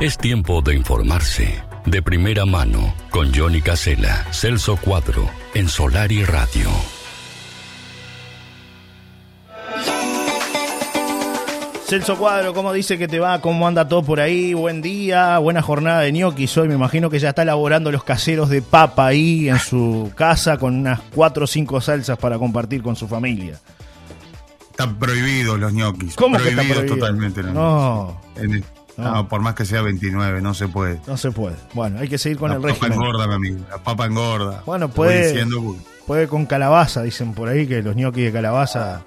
Es tiempo de informarse. De primera mano, con Johnny Casella, Celso Cuadro, en Solar y Radio. Celso Cuadro, ¿cómo dice que te va? ¿Cómo anda todo por ahí? Buen día, buena jornada de ñoquis hoy. Me imagino que ya está elaborando los caseros de papa ahí en su casa con unas cuatro o cinco salsas para compartir con su familia. Están prohibidos los ñoquis. ¿Cómo que prohibidos está prohibido? totalmente. los No. ñoquis. En el- No. no, por más que sea 29, no se puede. No se puede. Bueno, hay que seguir con la el papa régimen. engorda, mi amigo. La papa engorda. Bueno, puede- diciendo, Puede con calabaza, dicen por ahí que los ñoquis de calabaza.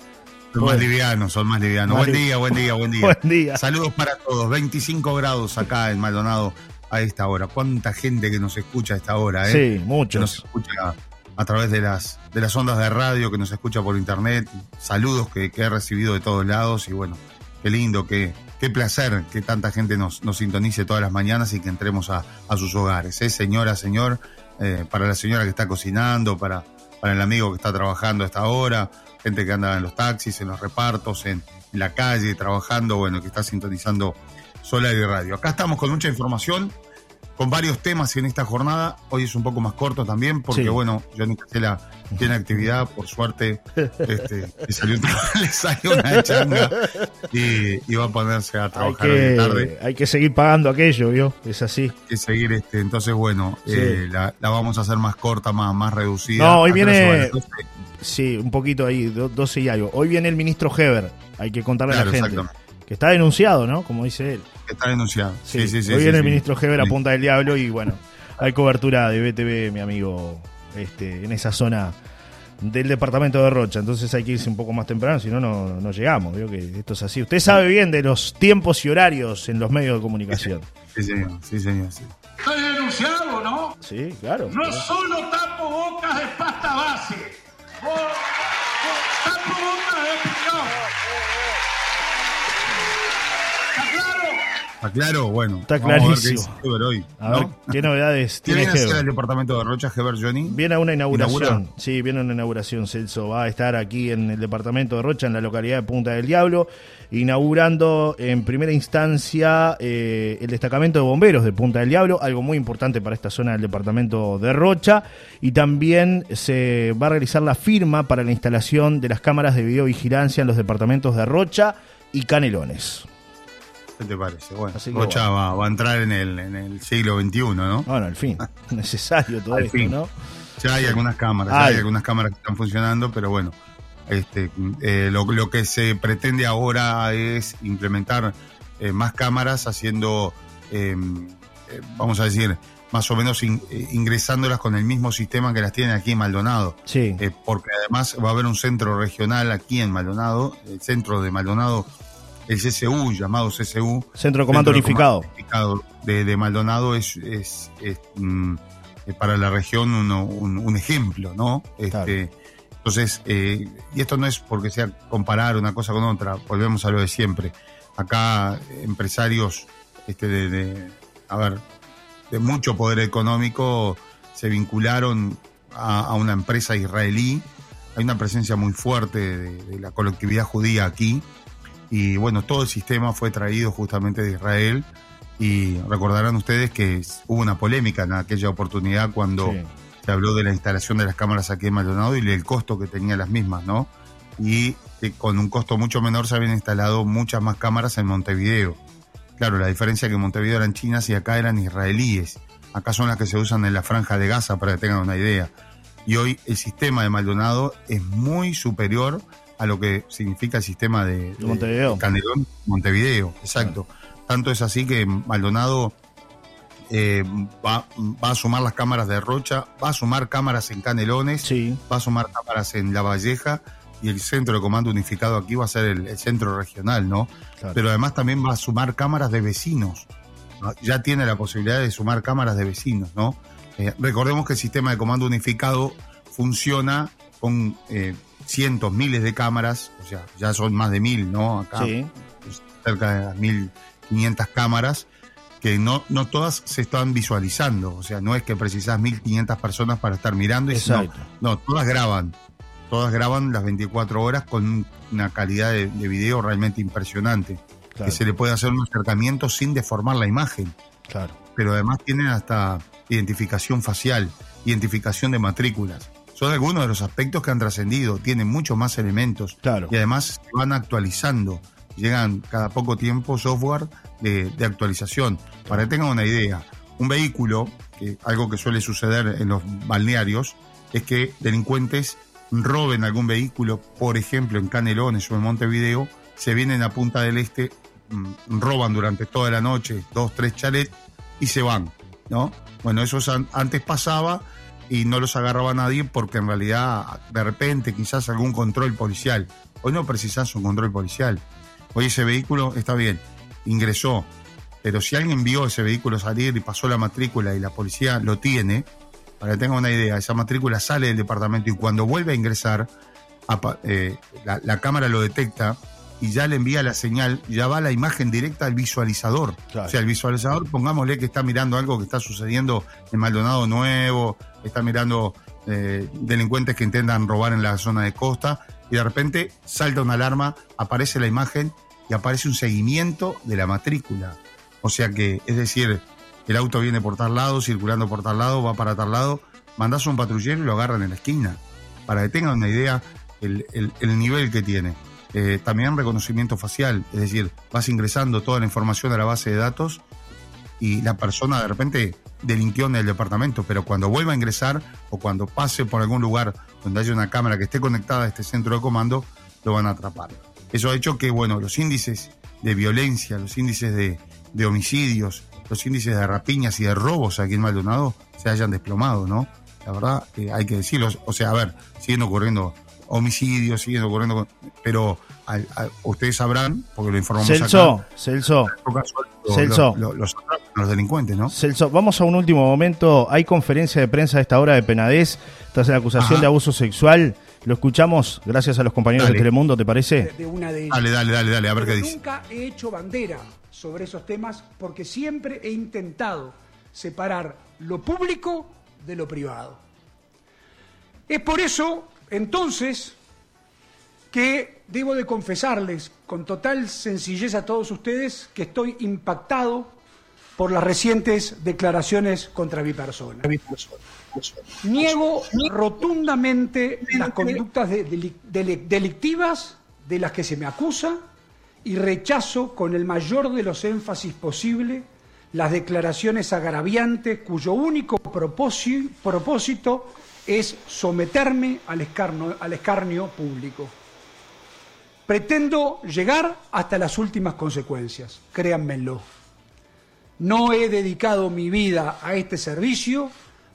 son más livianos, son más livianos. Más buen li- día, buen día, buen día. Buen día. Saludos para todos. 25 grados acá en Maldonado a esta hora. ¿Cuánta gente que nos escucha a esta hora? ¿eh? Sí, que nos muchos. escucha a través de las, de las ondas de radio, que nos escucha por internet. Saludos que, que he recibido de todos lados y bueno, qué lindo, qué, qué placer que tanta gente nos, nos sintonice todas las mañanas y que entremos a, a sus hogares. ¿eh? Señora, señor, eh, para la señora que está cocinando, para, para el amigo que está trabajando a esta hora, gente que anda en los taxis, en los repartos, en, en la calle, trabajando, bueno, que está sintonizando Solar y Radio. Acá estamos con mucha información con varios temas en esta jornada. Hoy es un poco más corto también, porque Sí. bueno, Johnny Casella tiene actividad, por suerte, este, le, salió, le salió una changa y, y va a ponerse a Hay trabajar hoy de tarde. que, hay que seguir pagando aquello, ¿vio? Es así. Que seguir, este, entonces bueno, Sí. eh, la, la vamos a hacer más corta, más, más reducida. No, hoy ¿A qué hora viene-. Sí, un poquito ahí, do- 12 y algo. Hoy viene el ministro Heber, hay que contarle Claro, a la gente. exactamente. Que está denunciado, ¿no? Como dice él. Está denunciado. Sí, Sí, sí, sí. hoy sí, viene sí. el ministro Heber a. Punta del Diablo y bueno, hay cobertura de BTV, mi amigo, este, en esa zona del departamento de Rocha. Entonces hay que irse un poco más temprano, si no, no llegamos. Veo que esto es así. Usted sabe bien de los tiempos y horarios en los medios de comunicación. Sí, señor, sí, señor, sí. Estoy denunciado, ¿no? Sí, claro. No solo tapo bocas de pasta base, bo- bo- tapo bocas de piñón. ¿Está claro? Bueno, Está vamos a ver qué clarísimo. Heber hoy. A ¿no? ver, ¿qué novedades ¿Qué tiene a Heber? el departamento de Rocha, Heber Johnny? Viene a una inauguración. ¿Inaugura? Sí, viene una inauguración, Celso. Va a estar aquí en el departamento de Rocha, en la localidad de Punta del Diablo, inaugurando en primera instancia eh, el destacamento de bomberos de Punta del Diablo, algo muy importante para esta zona del departamento de Rocha. Y también se va a realizar la firma para la instalación de las cámaras de videovigilancia en los departamentos de Rocha y Canelones. ¿Qué te parece? Bueno, Así que Rocha va, va a entrar en el, en el siglo XXI, ¿no? Bueno, al fin, necesario todo Al esto, fin. ¿no? Ya hay algunas cámaras, ya Hay. algunas cámaras que están funcionando, pero bueno, este, eh, lo, lo que se pretende ahora es implementar eh, más cámaras haciendo, eh, eh, vamos a decir, más o menos in- ingresándolas con el mismo sistema que las tienen aquí en Maldonado. Sí. Porque además va a haber un centro regional aquí en Maldonado, el centro de Maldonado, el CCU, llamado CCU. Centro de Comando Centro de Unificado. Comando Unificado de, de Maldonado es, es, es, mm, eh, para la región uno- un, un ejemplo, ¿no? Este, Entonces, eh, y esto no es porque sea comparar una cosa con otra, volvemos a lo de siempre. Acá empresarios este, de, de- a ver, de mucho poder económico se vincularon a, a una empresa israelí. Hay una presencia muy fuerte de, de la colectividad judía aquí. Y bueno, todo el sistema fue traído justamente de Israel. Y recordarán ustedes que hubo una polémica en aquella oportunidad cuando Sí. se habló de la instalación de las cámaras aquí en Maldonado y el costo que tenían las mismas, ¿no? Y que con un costo mucho menor se habían instalado muchas más cámaras en Montevideo. Claro, la diferencia es que en Montevideo eran chinas y acá eran israelíes. Acá son las que se usan en la franja de Gaza, para que tengan una idea. Y hoy el sistema de Maldonado es muy superior a lo que significa el sistema de, De Montevideo. de Canelón, Montevideo, exacto. Tanto es así que Maldonado eh, va, va a sumar las cámaras de Rocha, va a sumar cámaras en Canelones, Sí. va a sumar cámaras en La Valleja y el centro de comando unificado aquí va a ser el, el centro regional, ¿no? Claro. Pero además también va a sumar cámaras de vecinos. ¿no? Ya tiene la posibilidad de sumar cámaras de vecinos, ¿no? Eh, recordemos que el sistema de comando unificado funciona con eh, cientos, miles de cámaras, o sea, ya son más de mil, ¿no? Acá Sí. cerca de las 1500 cámaras que no, no todas se están visualizando, o sea, no es que precisas 1500 personas para estar mirando, y Exacto. no, todas graban, todas graban las 24 horas con una calidad de, de video realmente impresionante. que se le puede hacer un acercamiento sin deformar la imagen. Claro. Pero además tienen hasta identificación facial, identificación de matrículas. Son algunos de los aspectos que han trascendido, tienen muchos más elementos Claro. y además se van actualizando. Llegan cada poco tiempo software de, de actualización. Para que tengan una idea, un vehículo, que algo que suele suceder en los balnearios, es que delincuentes roben algún vehículo, por ejemplo en Canelones o en Montevideo, se vienen a Punta del Este, mm, roban durante toda la noche dos, tres chalets y se van, ¿no? Bueno, eso an- antes pasaba y no los agarraba nadie porque en realidad de repente quizás algún control policial. Hoy no precisas un control policial. Hoy ese vehículo está bien, ingresó, pero si alguien vio ese vehículo salir y pasó la matrícula y la policía lo tiene, para que tengan una idea, esa matrícula sale del departamento y cuando vuelve a ingresar, eh, la, la cámara lo detecta y ya le envía la señal, ya va la imagen directa al visualizador. Claro. O sea, el visualizador, pongámosle que está mirando algo que está sucediendo en Maldonado Nuevo, está mirando eh, delincuentes que intentan robar en la zona de costa y de repente salta una alarma, aparece la imagen y aparece un seguimiento de la matrícula. O sea que, es decir, el auto viene por tal lado, circulando por tal lado, va para tal lado, mandás a un patrullero y lo agarran en la esquina. Para que tengan una idea el, el- el nivel que tiene. Eh, también reconocimiento facial, es decir, vas ingresando toda la información a la base de datos y la persona de repente delinquió en el departamento, pero cuando vuelva a ingresar o cuando pase por algún lugar donde haya una cámara que esté conectada a este centro de comando, lo van a atrapar. Eso ha hecho que, bueno, los índices de violencia, los índices de, de homicidios, los índices de rapiñas y de robos aquí en Maldonado se hayan desplomado, ¿no? La verdad, eh, hay que decirlo. O sea, a ver, siguen ocurriendo homicidios, siguen ocurriendo, pero ustedes sabrán, porque lo informamos Celso, acá, Celso, en caso, lo- Celso. lo- lo- los, los delincuentes, ¿no? Celso, vamos a un último momento. Hay conferencia de prensa a esta hora de Penadez tras la acusación Ajá. de abuso sexual. Lo escuchamos gracias a los compañeros Dale. de Telemundo, ¿te parece? de una de ellas. Dale, dale, dale, dale, a ver qué dice. Nunca he hecho bandera sobre esos temas porque siempre he intentado separar lo público de lo privado. Es por eso, entonces, que debo de confesarles con total sencillez a todos ustedes que estoy impactado por las recientes declaraciones contra mi persona. Niego rotundamente las conductas de- deli- deli- delictivas de las que se me acusa y rechazo con el mayor de los énfasis posible las declaraciones agraviantes cuyo único propósi- propósito es someterme al escarnio, público. Pretendo llegar hasta las últimas consecuencias, créanmelo. No he dedicado mi vida a este servicio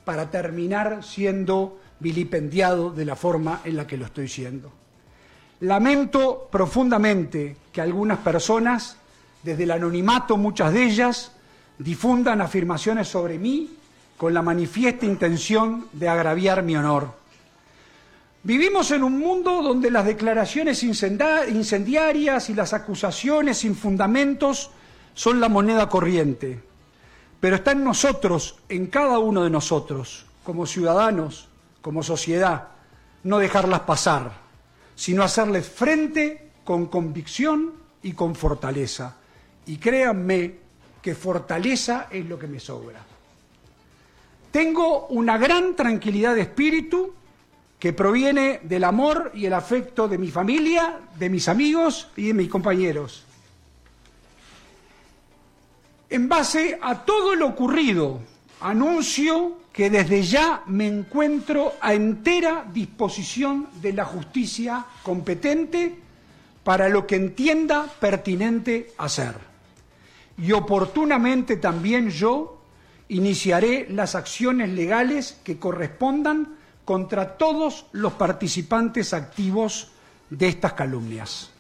para terminar siendo vilipendiado de la forma en la que lo estoy siendo. Lamento profundamente que algunas personas, desde el anonimato muchas de ellas, difundan afirmaciones sobre mí con la manifiesta intención de agraviar mi honor. Vivimos en un mundo donde las declaraciones incendiarias y las acusaciones sin fundamentos son la moneda corriente. Pero está en nosotros, en cada uno de nosotros, como ciudadanos, como sociedad, no dejarlas pasar, sino hacerles frente con convicción y con fortaleza. Y créanme que fortaleza es lo que me sobra. Tengo una gran tranquilidad de espíritu que proviene del amor y el afecto de mi familia, de mis amigos y de mis compañeros. En base a todo lo ocurrido, anuncio que desde ya me encuentro a entera disposición de la justicia competente para lo que entienda pertinente hacer. Y oportunamente también yo iniciaré las acciones legales que correspondan contra todos los participantes activos de estas calumnias.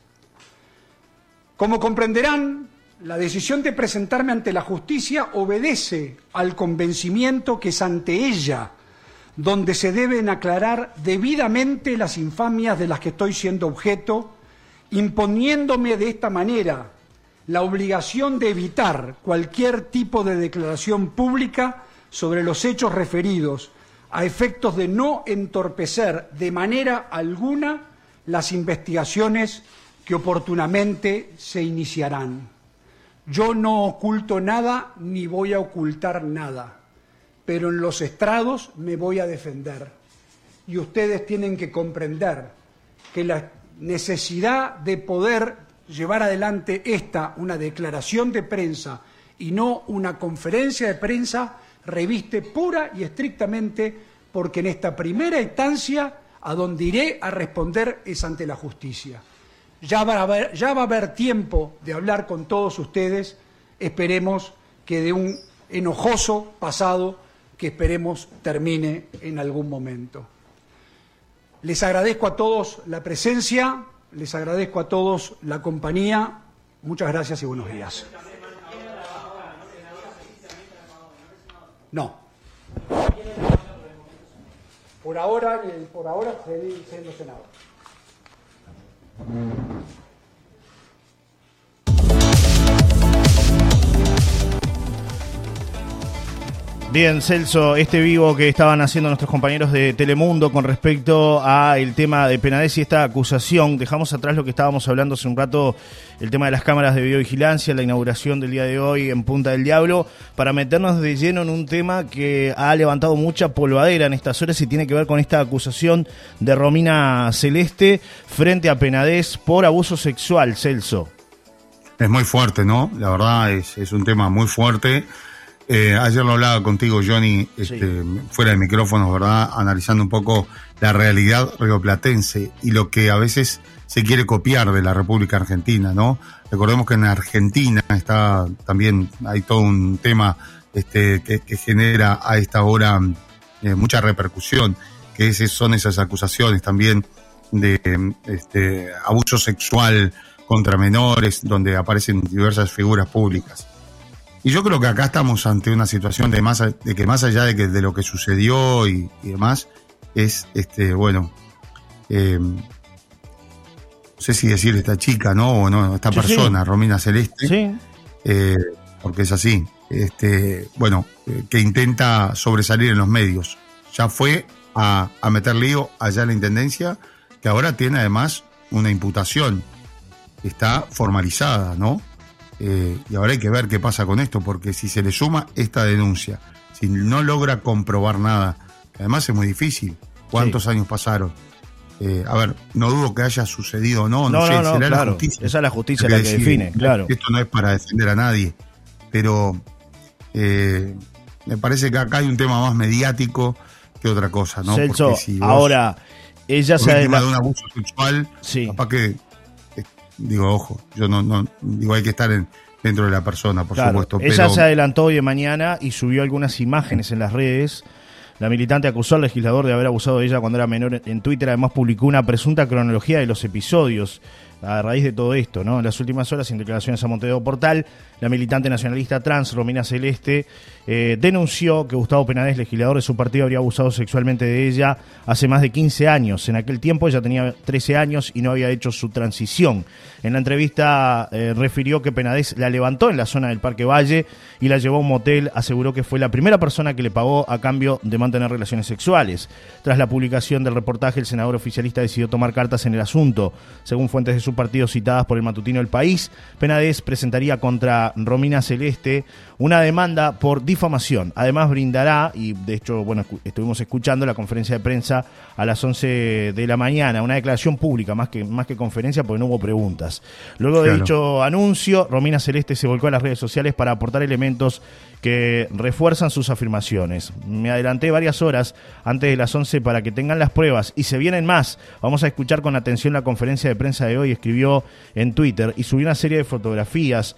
Como comprenderán, la decisión de presentarme ante la justicia obedece al convencimiento que es ante ella donde se deben aclarar debidamente las infamias de las que estoy siendo objeto, imponiéndome de esta manera la obligación de evitar cualquier tipo de declaración pública sobre los hechos referidos a efectos de no entorpecer de manera alguna las investigaciones que oportunamente se iniciarán. Yo no oculto nada ni voy a ocultar nada, pero en los estrados me voy a defender. Y ustedes tienen que comprender que la necesidad de poder llevar adelante esta, una declaración de prensa y no una conferencia de prensa, reviste pura y estrictamente porque en esta primera instancia a donde iré a responder es ante la justicia. Ya va, a haber, ya va a haber tiempo de hablar con todos ustedes, esperemos que de un enojoso pasado que esperemos termine en algún momento. Les agradezco a todos la presencia, les agradezco a todos la compañía. Muchas gracias y buenos días. No. Por ahora, por ahora siendo senador. Bien, Celso, este vivo que estaban haciendo nuestros compañeros de Telemundo con respecto a el tema de Penades y esta acusación, dejamos atrás lo que estábamos hablando hace un rato, el tema de las cámaras de videovigilancia, la inauguración del día de hoy en Punta del Diablo, para meternos de lleno en un tema que ha levantado mucha polvadera en estas horas y tiene que ver con esta acusación de Romina Celeste frente a Penades por abuso sexual, Celso. Es muy fuerte, ¿no? La verdad es, es un tema muy fuerte eh, ayer lo hablaba contigo, Johnny, este, fuera de micrófonos, ¿verdad? Analizando un poco la realidad rioplatense y lo que a veces se quiere copiar de la República Argentina, ¿no? Recordemos que en Argentina está también, hay todo un tema este, que, genera a esta hora eh, mucha repercusión, que son esas acusaciones también de este, abuso sexual contra menores, donde aparecen diversas figuras públicas. Y yo creo que acá estamos ante una situación de, más, de que más allá de, que, de lo que sucedió y, demás, es, este bueno, eh, no sé si decir esta chica, ¿no? O no, esta persona, Romina Celeste, eh, porque es así, este, bueno, eh, que intenta sobresalir en los medios. Ya fue a, a meter lío allá en la Intendencia, que ahora tiene además una imputación, está formalizada, ¿no? Eh, y ahora hay que ver qué pasa con esto, porque si se le suma esta denuncia, si no logra comprobar nada, además es muy difícil, ¿cuántos años pasaron? Eh, a ver, no dudo que haya sucedido o no, no, sé, será la justicia. Esa es la justicia la que define, claro. Esto no es para defender a nadie, pero eh, me parece que acá hay un tema más mediático que otra cosa, ¿no? Celso, ahora, ella se ha... de un abuso sexual, sí. capaz que digo, ojo, yo no, no digo, hay que estar dentro de la persona, por supuesto. Ella se adelantó hoy de mañana y subió algunas imágenes en las redes. La militante acusó al legislador de haber abusado de ella cuando era menor en Twitter. Además publicó una presunta cronología de los episodios a raíz de todo esto, ¿no? En las últimas horas, en declaraciones a Montevideo Portal, la militante nacionalista trans, Romina Celeste, eh, denunció que Gustavo Penades, legislador de su partido, habría abusado sexualmente de ella hace más de 15 años. En aquel tiempo ella tenía 13 años y no había hecho su transición. En la entrevista eh, refirió que Penades la levantó en la zona del Parque Valle y la llevó a un motel. Aseguró que fue la primera persona que le pagó a cambio de mantener relaciones sexuales. Tras la publicación del reportaje, el senador oficialista decidió tomar cartas en el asunto. Según fuentes de su partido citadas por el matutino El País, Penades presentaría contra Romina Celeste una demanda por difamación. Además brindará, y de hecho, bueno, estuvimos escuchando la conferencia de prensa a las 11 de la mañana, una declaración pública, más que, más que conferencia, porque no hubo preguntas. Luego de dicho anuncio, Romina Celeste se volcó a las redes sociales para aportar elementos que refuerzan sus afirmaciones. Me adelanté varias horas antes de las 11 para que tengan las pruebas y se vienen más. Vamos a escuchar con atención la conferencia de prensa de hoy, escribió en Twitter y subió una serie de fotografías.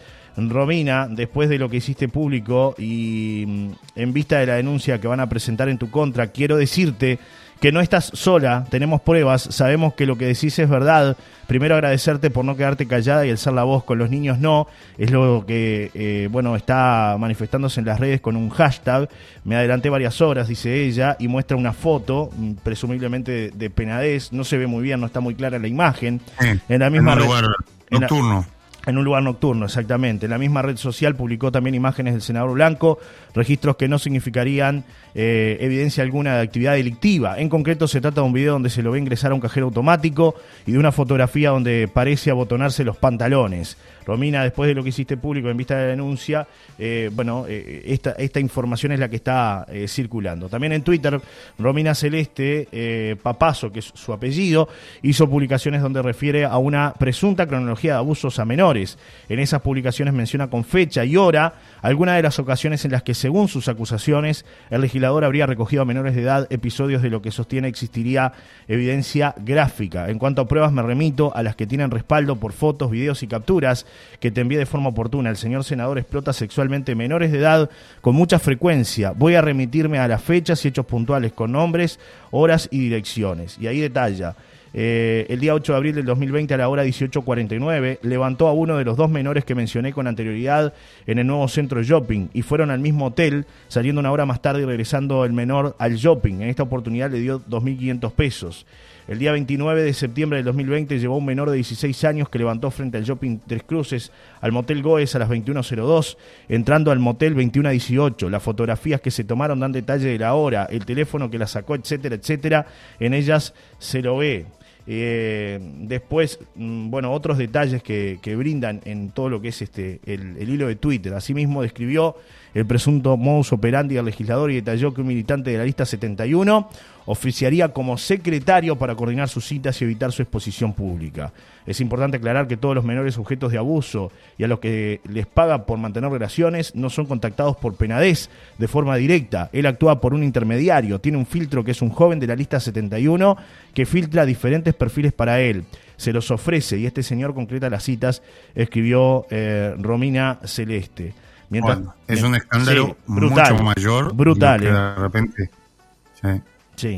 Romina, después de lo que hiciste público y mm, en vista de la denuncia que van a presentar en tu contra, quiero decirte que no estás sola, tenemos pruebas, sabemos que lo que decís es verdad. Primero agradecerte por no quedarte callada y alzar la voz con los niños no, es lo que eh, bueno está manifestándose en las redes con un hashtag. Me adelanté varias horas, dice ella, y muestra una foto, mm, presumiblemente de, Penadez, no se ve muy bien, no está muy clara la imagen. en la misma lugar nocturno. En un lugar nocturno, exactamente. La misma red social publicó también imágenes del senador Blanco, registros que no significarían eh, evidencia alguna de actividad delictiva. En concreto, se trata de un video donde se lo ve ingresar a un cajero automático y de una fotografía donde parece abotonarse los pantalones. Romina, después de lo que hiciste público en vista de la denuncia, eh, bueno, eh, esta, esta información es la que está circulando. También en Twitter, Romina Celeste, Papazo, que es su apellido, hizo publicaciones donde refiere a una presunta cronología de abusos a menores en esas publicaciones menciona con fecha y hora algunas de las ocasiones en las que, según sus acusaciones, el legislador habría recogido a menores de edad episodios de lo que sostiene existiría evidencia gráfica. En cuanto a pruebas, me remito a las que tienen respaldo por fotos, videos y capturas que te envié de forma oportuna. El señor senador explota sexualmente menores de edad con mucha frecuencia. Voy a remitirme a las fechas y hechos puntuales con nombres, horas y direcciones. Y ahí detalla. Eh, el día 8 de abril del 2020 a la hora 18.49 levantó a uno de los dos menores que mencioné con anterioridad en el nuevo centro shopping y fueron al mismo hotel, saliendo una hora más tarde y regresando el menor al shopping. En esta oportunidad le dio 2.500 pesos. El día 29 de septiembre del 2020 llevó a un menor de 16 años que levantó frente al shopping Tres Cruces al motel Goes a las 21.02, entrando al motel 21.18. Las fotografías que se tomaron dan detalle de la hora, el teléfono que la sacó, etcétera, etcétera. En ellas se lo ve. Eh, después, mm, bueno, otros detalles que, brindan en todo lo que es este el, el, hilo de Twitter. Asimismo, describió el presunto modus operandi del legislador y detalló que un militante de la lista 71 oficiaría como secretario para coordinar sus citas y evitar su exposición pública. Es importante aclarar que todos los menores sujetos de abuso y a los que les paga por mantener relaciones no son contactados por Penadez de forma directa. Él actúa por un intermediario, tiene un filtro que es un joven de la lista 71 que filtra diferentes perfiles para él. Se los ofrece y este señor concreta las citas, escribió eh, Romina Celeste. Mientras, es un escándalo mucho mayor. Brutal. de eh. repente.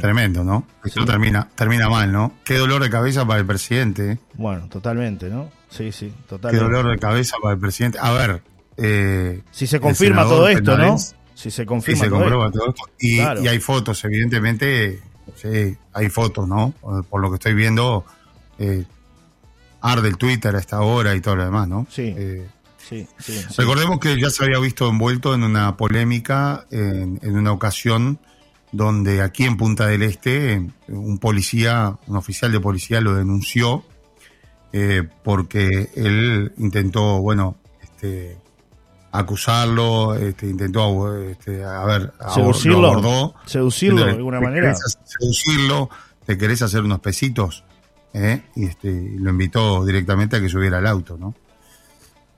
Tremendo, ¿no? Esto termina, termina mal, ¿no? Qué dolor de cabeza para el presidente. ¿eh? Bueno, totalmente, ¿no? Sí, sí, totalmente. Qué dolor de cabeza para el presidente. A ver. Eh, si se confirma todo esto, ¿no? Si se confirma todo, esto. Y, hay fotos, evidentemente. Sí, hay fotos, ¿no? Por lo que estoy viendo, eh, arde el Twitter a esta hora y todo lo demás, ¿no? Sí. Eh, sí, sí, Recordemos que ya se había visto envuelto en una polémica en, en una ocasión donde aquí en Punta del Este un policía, un oficial de policía lo denunció eh, porque él intentó, bueno, este, acusarlo, este, intentó, este, a ver, seducirlo, abordó, seducirlo de alguna manera, seducirlo, te querés hacer unos pesitos, ¿eh? y este, lo invitó directamente a que subiera al auto, ¿no?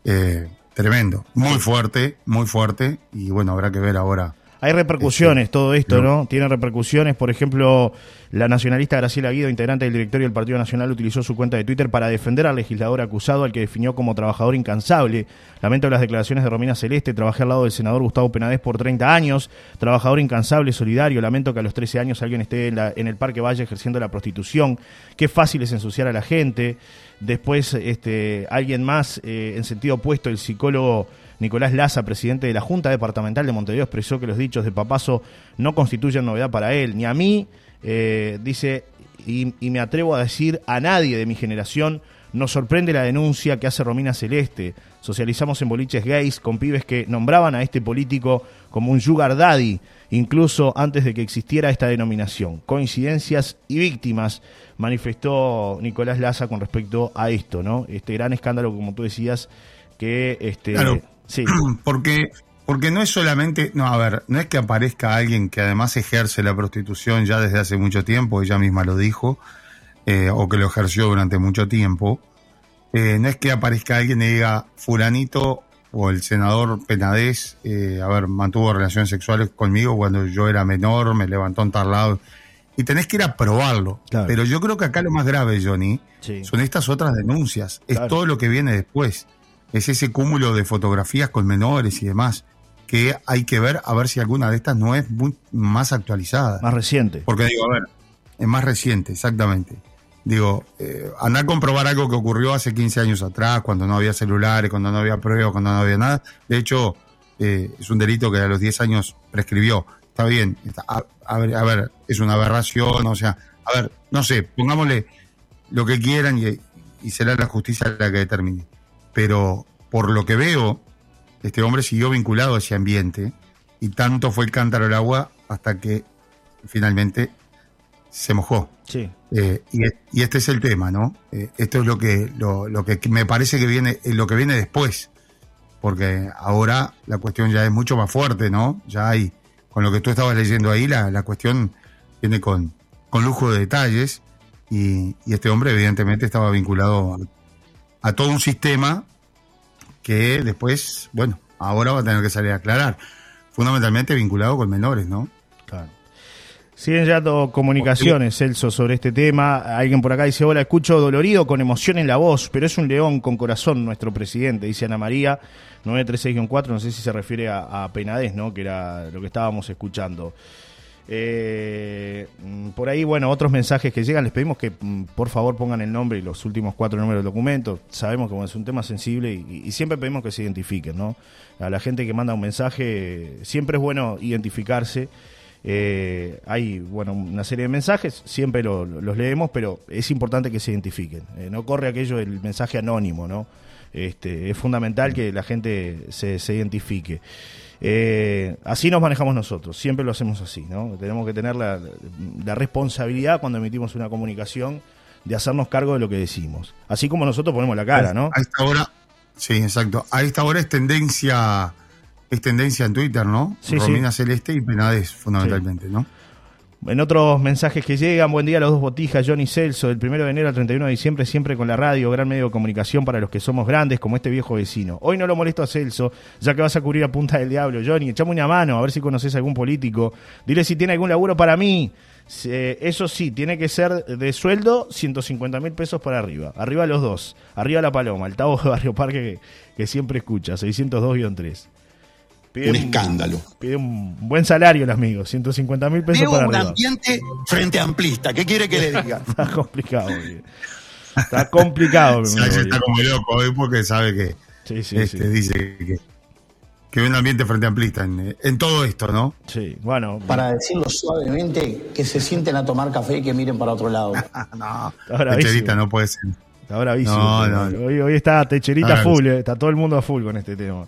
Eh, tremendo, muy fuerte, muy fuerte, y bueno, habrá que ver ahora hay repercusiones todo esto, ¿no? Tiene repercusiones, por ejemplo, la nacionalista Graciela Guido, integrante del directorio del Partido Nacional, utilizó su cuenta de Twitter para defender al legislador acusado, al que definió como trabajador incansable. Lamento las declaraciones de Romina Celeste, trabajé al lado del senador Gustavo Penadez por 30 años, trabajador incansable, solidario, lamento que a los 13 años alguien esté en, el Parque Valle ejerciendo la prostitución, qué fácil es ensuciar a la gente. Después, este, alguien más, eh, en sentido opuesto, el psicólogo Nicolás Laza, presidente de la Junta Departamental de Montevideo, expresó que los dichos de Papazo no constituyen novedad para él, ni a mí, eh, dice, y, me atrevo a decir a nadie de mi generación, nos sorprende la denuncia que hace Romina Celeste. Socializamos en boliches gays con pibes que nombraban a este político como un sugar daddy, incluso antes de que existiera esta denominación. Coincidencias y víctimas, manifestó Nicolás Laza con respecto a esto, ¿no? Este gran escándalo, como tú decías, que este, Sí. Porque, porque no es solamente, no, a ver, no es que aparezca alguien que además ejerce la prostitución ya desde hace mucho tiempo, ella misma lo dijo, eh, o que lo ejerció durante mucho tiempo. Eh, no es que aparezca alguien y diga, fulanito o el senador Penadez, eh, a ver, mantuvo relaciones sexuales conmigo cuando yo era menor, me levantó en tal lado. Y tenés que ir a probarlo. Pero yo creo que acá lo más grave, Johnny, son estas otras denuncias. Es todo lo que viene después es ese cúmulo de fotografías con menores y demás, que hay que ver a ver si alguna de estas no es más actualizada. Más reciente. Porque digo, a ver, es más reciente, exactamente. Digo, eh, andar a comprobar algo que ocurrió hace 15 años atrás, cuando no había celulares, cuando no había pruebas, cuando no había nada. De hecho, eh, es un delito que a los 10 años prescribió. Está bien, a, ver, a ver, es una aberración, o sea, a ver, no sé, pongámosle lo que quieran y, y será la justicia la que determine. Pero por lo que veo, este hombre siguió vinculado a ese ambiente y tanto fue el cántaro al agua hasta que finalmente se mojó. Sí. Eh, y, este es el tema, ¿no? Eh, esto es lo que, lo, lo, que me parece que viene, eh, lo que viene después, porque ahora la cuestión ya es mucho más fuerte, ¿no? Ya hay, con lo que tú estabas leyendo ahí, la, la cuestión viene con, con lujo de detalles y, y este hombre evidentemente estaba vinculado a, a todo un sistema que después, bueno, ahora va a tener que salir a aclarar, fundamentalmente vinculado con menores, ¿no? Claro. Siguen llegando comunicaciones, Celso, sobre este tema. Alguien por acá dice, hola, escucho dolorido con emoción en la voz, pero es un león con corazón nuestro presidente, dice Ana María, 936-4, no sé si se refiere a, a Penades, ¿no? Que era lo que estábamos escuchando. Eh, mm, por ahí, bueno, otros mensajes que llegan, les pedimos que mm, por favor pongan el nombre y los últimos cuatro números del documento. Sabemos que es un tema sensible y, siempre pedimos que se identifiquen, ¿no? A la gente que manda un mensaje, siempre es bueno identificarse. Eh, hay, bueno, una serie de mensajes, siempre lo, los leemos, pero es importante que se identifiquen. Eh, no corre aquello del mensaje anónimo, ¿no? Este, es fundamental que la gente se identifique. Eh, así nos manejamos nosotros, siempre lo hacemos así, ¿no? Tenemos que tener la, la, responsabilidad cuando emitimos una comunicación de hacernos cargo de lo que decimos. Así como nosotros ponemos la cara, ¿no? A esta hora, sí, exacto. A esta hora es tendencia es tendencia en Twitter, ¿no? Sí, Romina sí. Celeste y Penades, fundamentalmente, Sí. ¿no? En otros mensajes que llegan, buen día a los dos botijas, Johnny Celso, del 1 de enero al 31 de diciembre, siempre con la radio, gran medio de comunicación para los que somos grandes, como este viejo vecino. Hoy no lo molesto a Celso, ya que vas a cubrir a punta del diablo. Johnny, echame una mano, a ver si conoces algún político. Dile si tiene algún laburo para mí. Eh, eso sí, tiene que ser de sueldo 150 mil pesos para arriba. Arriba los dos. Arriba la paloma, el Tavo de Barrio Parque que, que siempre escucha, 602-3. Pide un escándalo. Pide un buen salario el amigo, 150 mil pesos Veo para un arriba. ambiente frente amplista. ¿Qué quiere que le diga? Está complicado. Está complicado. amigo, está como loco hoy porque sabe que Sí, sí, este, sí. dice que, que ve un ambiente frente amplista en, en todo esto, ¿no? Sí, bueno. Para decirlo suavemente, que se sienten a tomar café y que miren para otro lado. No. Techerita no puede ser. Está bravísimo. No, no, no. Hoy, hoy está Techerita Está full, eh, está todo el mundo a full con este tema.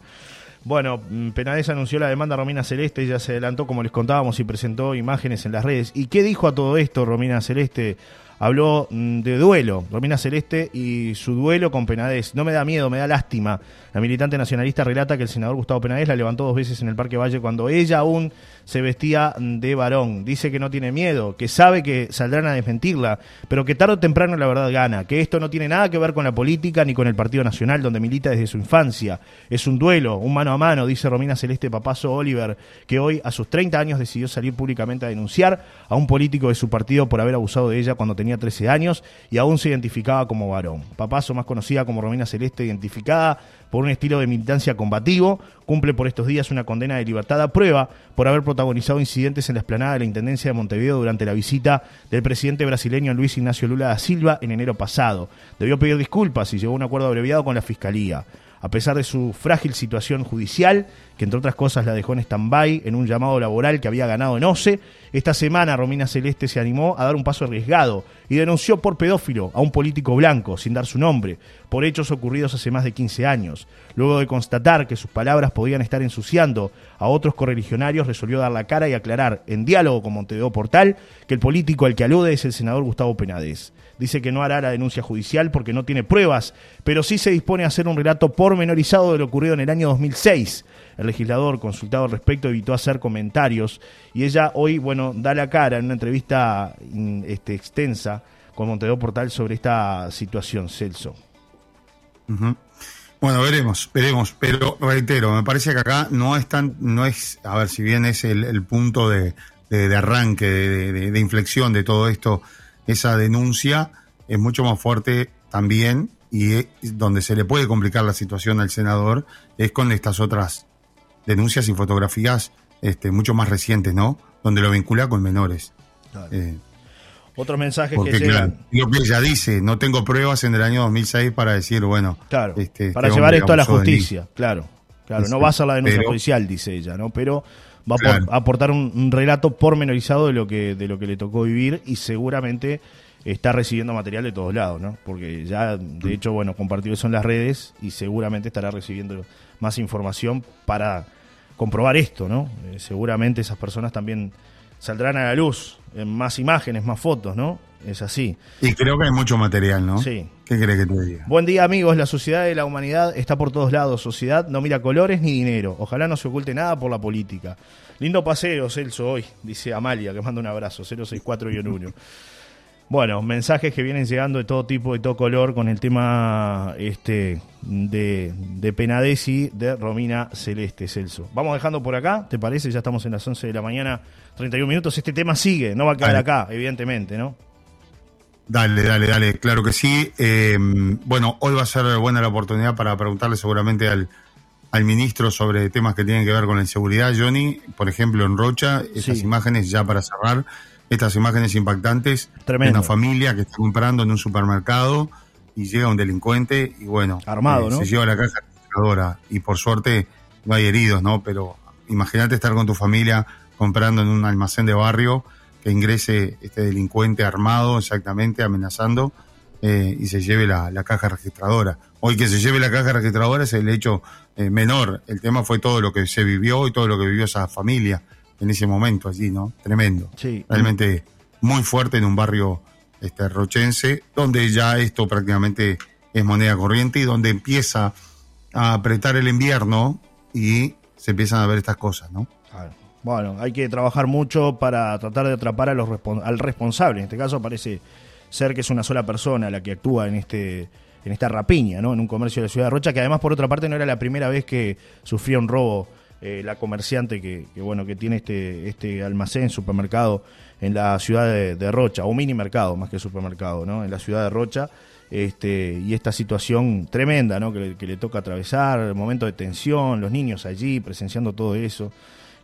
Bueno, mm, Penades anunció la demanda a Romina Celeste, ella se adelantó como les contábamos y presentó imágenes en las redes. ¿Y qué dijo a todo esto Romina Celeste? Habló mm, de duelo, Romina Celeste y su duelo con Penades. No me da miedo, me da lástima. La militante nacionalista relata que el senador Gustavo Penades la levantó dos veces en el Parque Valle cuando ella aún se vestía de varón. Dice que no tiene miedo, que sabe que saldrán a desmentirla, pero que tarde o temprano la verdad gana, que esto no tiene nada que ver con la política ni con el Partido Nacional, donde milita desde su infancia. Es un duelo, un mano a mano, dice Romina Celeste Papazo Oliver, que hoy a sus 30 años decidió salir públicamente a denunciar a un político de su partido por haber abusado de ella cuando tenía 13 años y aún se identificaba como varón. Papazo, más conocida como Romina Celeste, identificada por un estilo de militancia combativo, cumple por estos días una condena de libertad a prueba por haber protagonizado incidentes en la explanada de la Intendencia de Montevideo durante la visita del presidente brasileño Luis Ignacio Lula da Silva en enero pasado. Debió pedir disculpas y llegó a un acuerdo abreviado con la Fiscalía. A pesar de su frágil situación judicial, que entre otras cosas la dejó en stand-by en un llamado laboral que había ganado en OCE, esta semana Romina Celeste se animó a dar un paso arriesgado y denunció por pedófilo a un político blanco, sin dar su nombre, por hechos ocurridos hace más de 15 años. Luego de constatar que sus palabras podían estar ensuciando a otros correligionarios, resolvió dar la cara y aclarar, en diálogo con Montevideo Portal, que el político al que alude es el senador Gustavo Penades. Dice que no hará la denuncia judicial porque no tiene pruebas, pero sí se dispone a hacer un relato pormenorizado de lo ocurrido en el año 2006. El legislador consultado al respecto evitó hacer comentarios y ella hoy, bueno, da la cara en una entrevista este, extensa con Montevideo Portal sobre esta situación, Celso. Bueno, veremos, veremos, pero reitero, me parece que acá no es tan, no es, a ver, si bien es el, punto de, de- arranque, de, inflexión de todo esto, esa denuncia es mucho más fuerte también y donde se le puede complicar la situación al senador es con estas otras denuncias y fotografías este, mucho más recientes, ¿no? Donde lo vincula con menores. Eh, Otros mensajes que porque claro, llegan. lo que ella dice, no tengo pruebas en el año 2006 para decir, bueno, Claro, este, para este llevar hombre esto a la justicia, claro. Claro, no va a ser la denuncia pero- judicial, dice ella, ¿no? Pero va a, por- Claro. a aportar un, un relato pormenorizado de lo que de lo que le tocó vivir y seguramente está recibiendo material de todos lados, ¿no? Porque ya, de hecho, bueno, compartió eso en las redes y seguramente estará recibiendo más información para comprobar esto, ¿no? Eh, seguramente esas personas también saldrán a la luz en más imágenes, más fotos, ¿no? Es así. Y creo que hay mucho material, ¿no? Sí. ¿Qué crees que te diga? Buen día, amigos. La sociedad de la humanidad está por todos lados. Sociedad no mira colores ni dinero. Ojalá no se oculte nada por la política. Lindo paseo, Celso, hoy, dice Amalia, que manda un abrazo, 064-1. Bueno, mensajes que vienen llegando de todo tipo, de todo color, con el tema este de, de Penadesi de Romina Celeste Celso. Vamos dejando por acá, ¿te parece? Ya estamos en las 11 de la mañana, 31 minutos. Este tema sigue, no va a quedar Dale. acá, evidentemente, ¿no? Dale, dale, dale, claro que sí. Eh, bueno, hoy va a ser buena la oportunidad para preguntarle seguramente al, al ministro sobre temas que tienen que ver con la inseguridad. Johnny, por ejemplo, en Rocha, estas Sí. imágenes, ya para cerrar, estas imágenes impactantes Tremendo. de una familia que está comprando en un supermercado y llega un delincuente y bueno, eh, Armado, ¿no? se lleva la caja registradora y por suerte no hay heridos, ¿no? Pero imagínate estar con tu familia comprando en un almacén de barrio que ingrese este delincuente armado exactamente, amenazando, eh, y se lleve la, la caja registradora. Hoy que se lleve la caja registradora es el hecho eh, menor. El tema fue todo lo que se vivió y todo lo que vivió esa familia en ese momento allí, ¿no? Tremendo. Sí. Realmente muy fuerte en un barrio este, rochense, donde ya esto prácticamente es moneda corriente y donde empieza a apretar el invierno y se empiezan a ver estas cosas, ¿no? Claro. Bueno, hay que trabajar mucho para tratar de atrapar a los respon- al responsable. En este caso parece ser que es una sola persona la que actúa en este en esta rapiña, ¿no? En un comercio de la ciudad de Rocha, que además por otra parte no era la primera vez que sufría un robo eh, la comerciante que, que, bueno que tiene este este almacén, supermercado en la ciudad de, de Rocha, o mini mercado más que supermercado, ¿no? En la ciudad de Rocha. Este, y esta situación tremenda ¿no? que, le, que le toca atravesar, el momento de tensión, los niños allí presenciando todo eso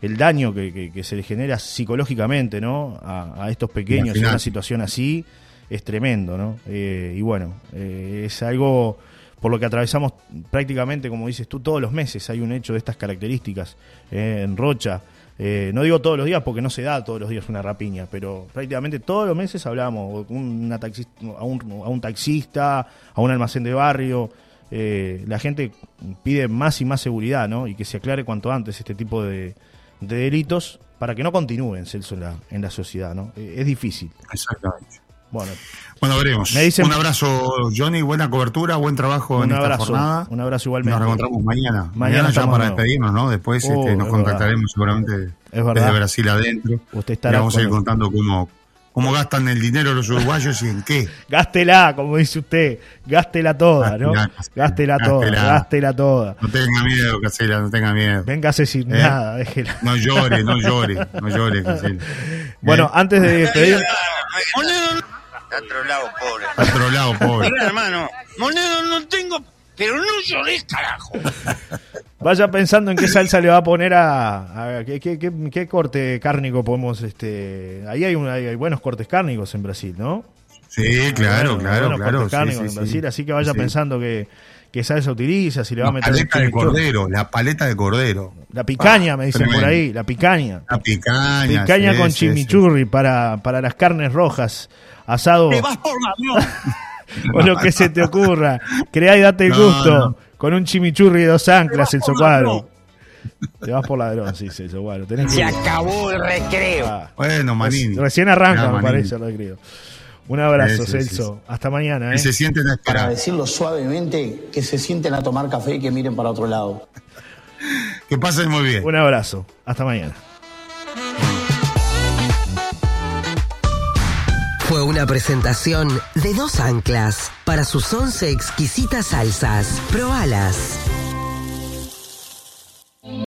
el daño que, que- que se le genera psicológicamente ¿no? a, a estos pequeños en una situación así es tremendo ¿no? Eh, y bueno eh, es algo por lo que atravesamos prácticamente como dices tú todos los meses hay un hecho de estas características eh, en Rocha Eh, no digo todos los días porque no se da todos los días una rapiña pero prácticamente todos los meses hablamos una taxi- a, un, a un taxista a un almacén de barrio eh, la gente pide más y más seguridad, ¿no? Y que se aclare cuanto antes este tipo de, de delitos para que no continúen, en la, en la sociedad, ¿no? Eh, es difícil. Exactamente. Bueno, Bueno, veremos. Me dicen- Un abrazo, Johnny, buena cobertura, buen trabajo un en esta jornada. un abrazo igualmente. Nos reencontramos mañana. Mañana Mañana, ya para nuevo. despedirnos, ¿no? Después Oh, este, nos contactaremos seguramente Es verdad. desde Brasil adentro. Usted Y estará vamos a ir con- contando cómo, cómo gastan el dinero los uruguayos y en qué. Gástela, como dice usted, gástela toda, ¿no? Gástela, toda, gástela. gástela toda. No tenga miedo, Casela, no tenga miedo. Véngase sin ¿Eh? nada, déjela. No llore, no llore, no llore, Casela. Bueno, ¿Eh? antes de despedir, Está trolado, pobre. Está trolado, pobre. Mira, hermano, moneda no tengo, pero no lloré, carajo. vaya pensando en qué salsa le va a poner a, a- qué, qué- qué- qué corte cárnico podemos, este, ahí hay, un- hay- hay buenos cortes cárnicos en Brasil, ¿no? Sí, claro, Bueno, claro, claro. sí, sí. Brasil, así que vaya Sí. pensando que, que salsa utiliza, si le va a La meter paleta de cordero, la paleta de cordero. La picaña, Ah, me dicen por ahí, la picaña. La picaña. Picaña sí, con sí, sí. chimichurri Para, para las carnes rojas, asado Te vas por la o lo que se te ocurra. Creá y date el No, gusto no. con un chimichurri de dos anclas, el socuadro. Te vas por ladrón, sí, sí. Tenés que Se acabó el recreo. Ah, Bueno, Manini. recién arranca, Ya, me Manini. parece, el recreo. Un abrazo, Sí, sí, Celso. sí, Hasta mañana, ¿eh? Que se sienten a Para decirlo suavemente, que se sienten a tomar café y que miren para otro lado. Que pasen muy bien. Un abrazo. Hasta mañana. Fue una presentación de dos anclas para sus once exquisitas salsas. Probalas.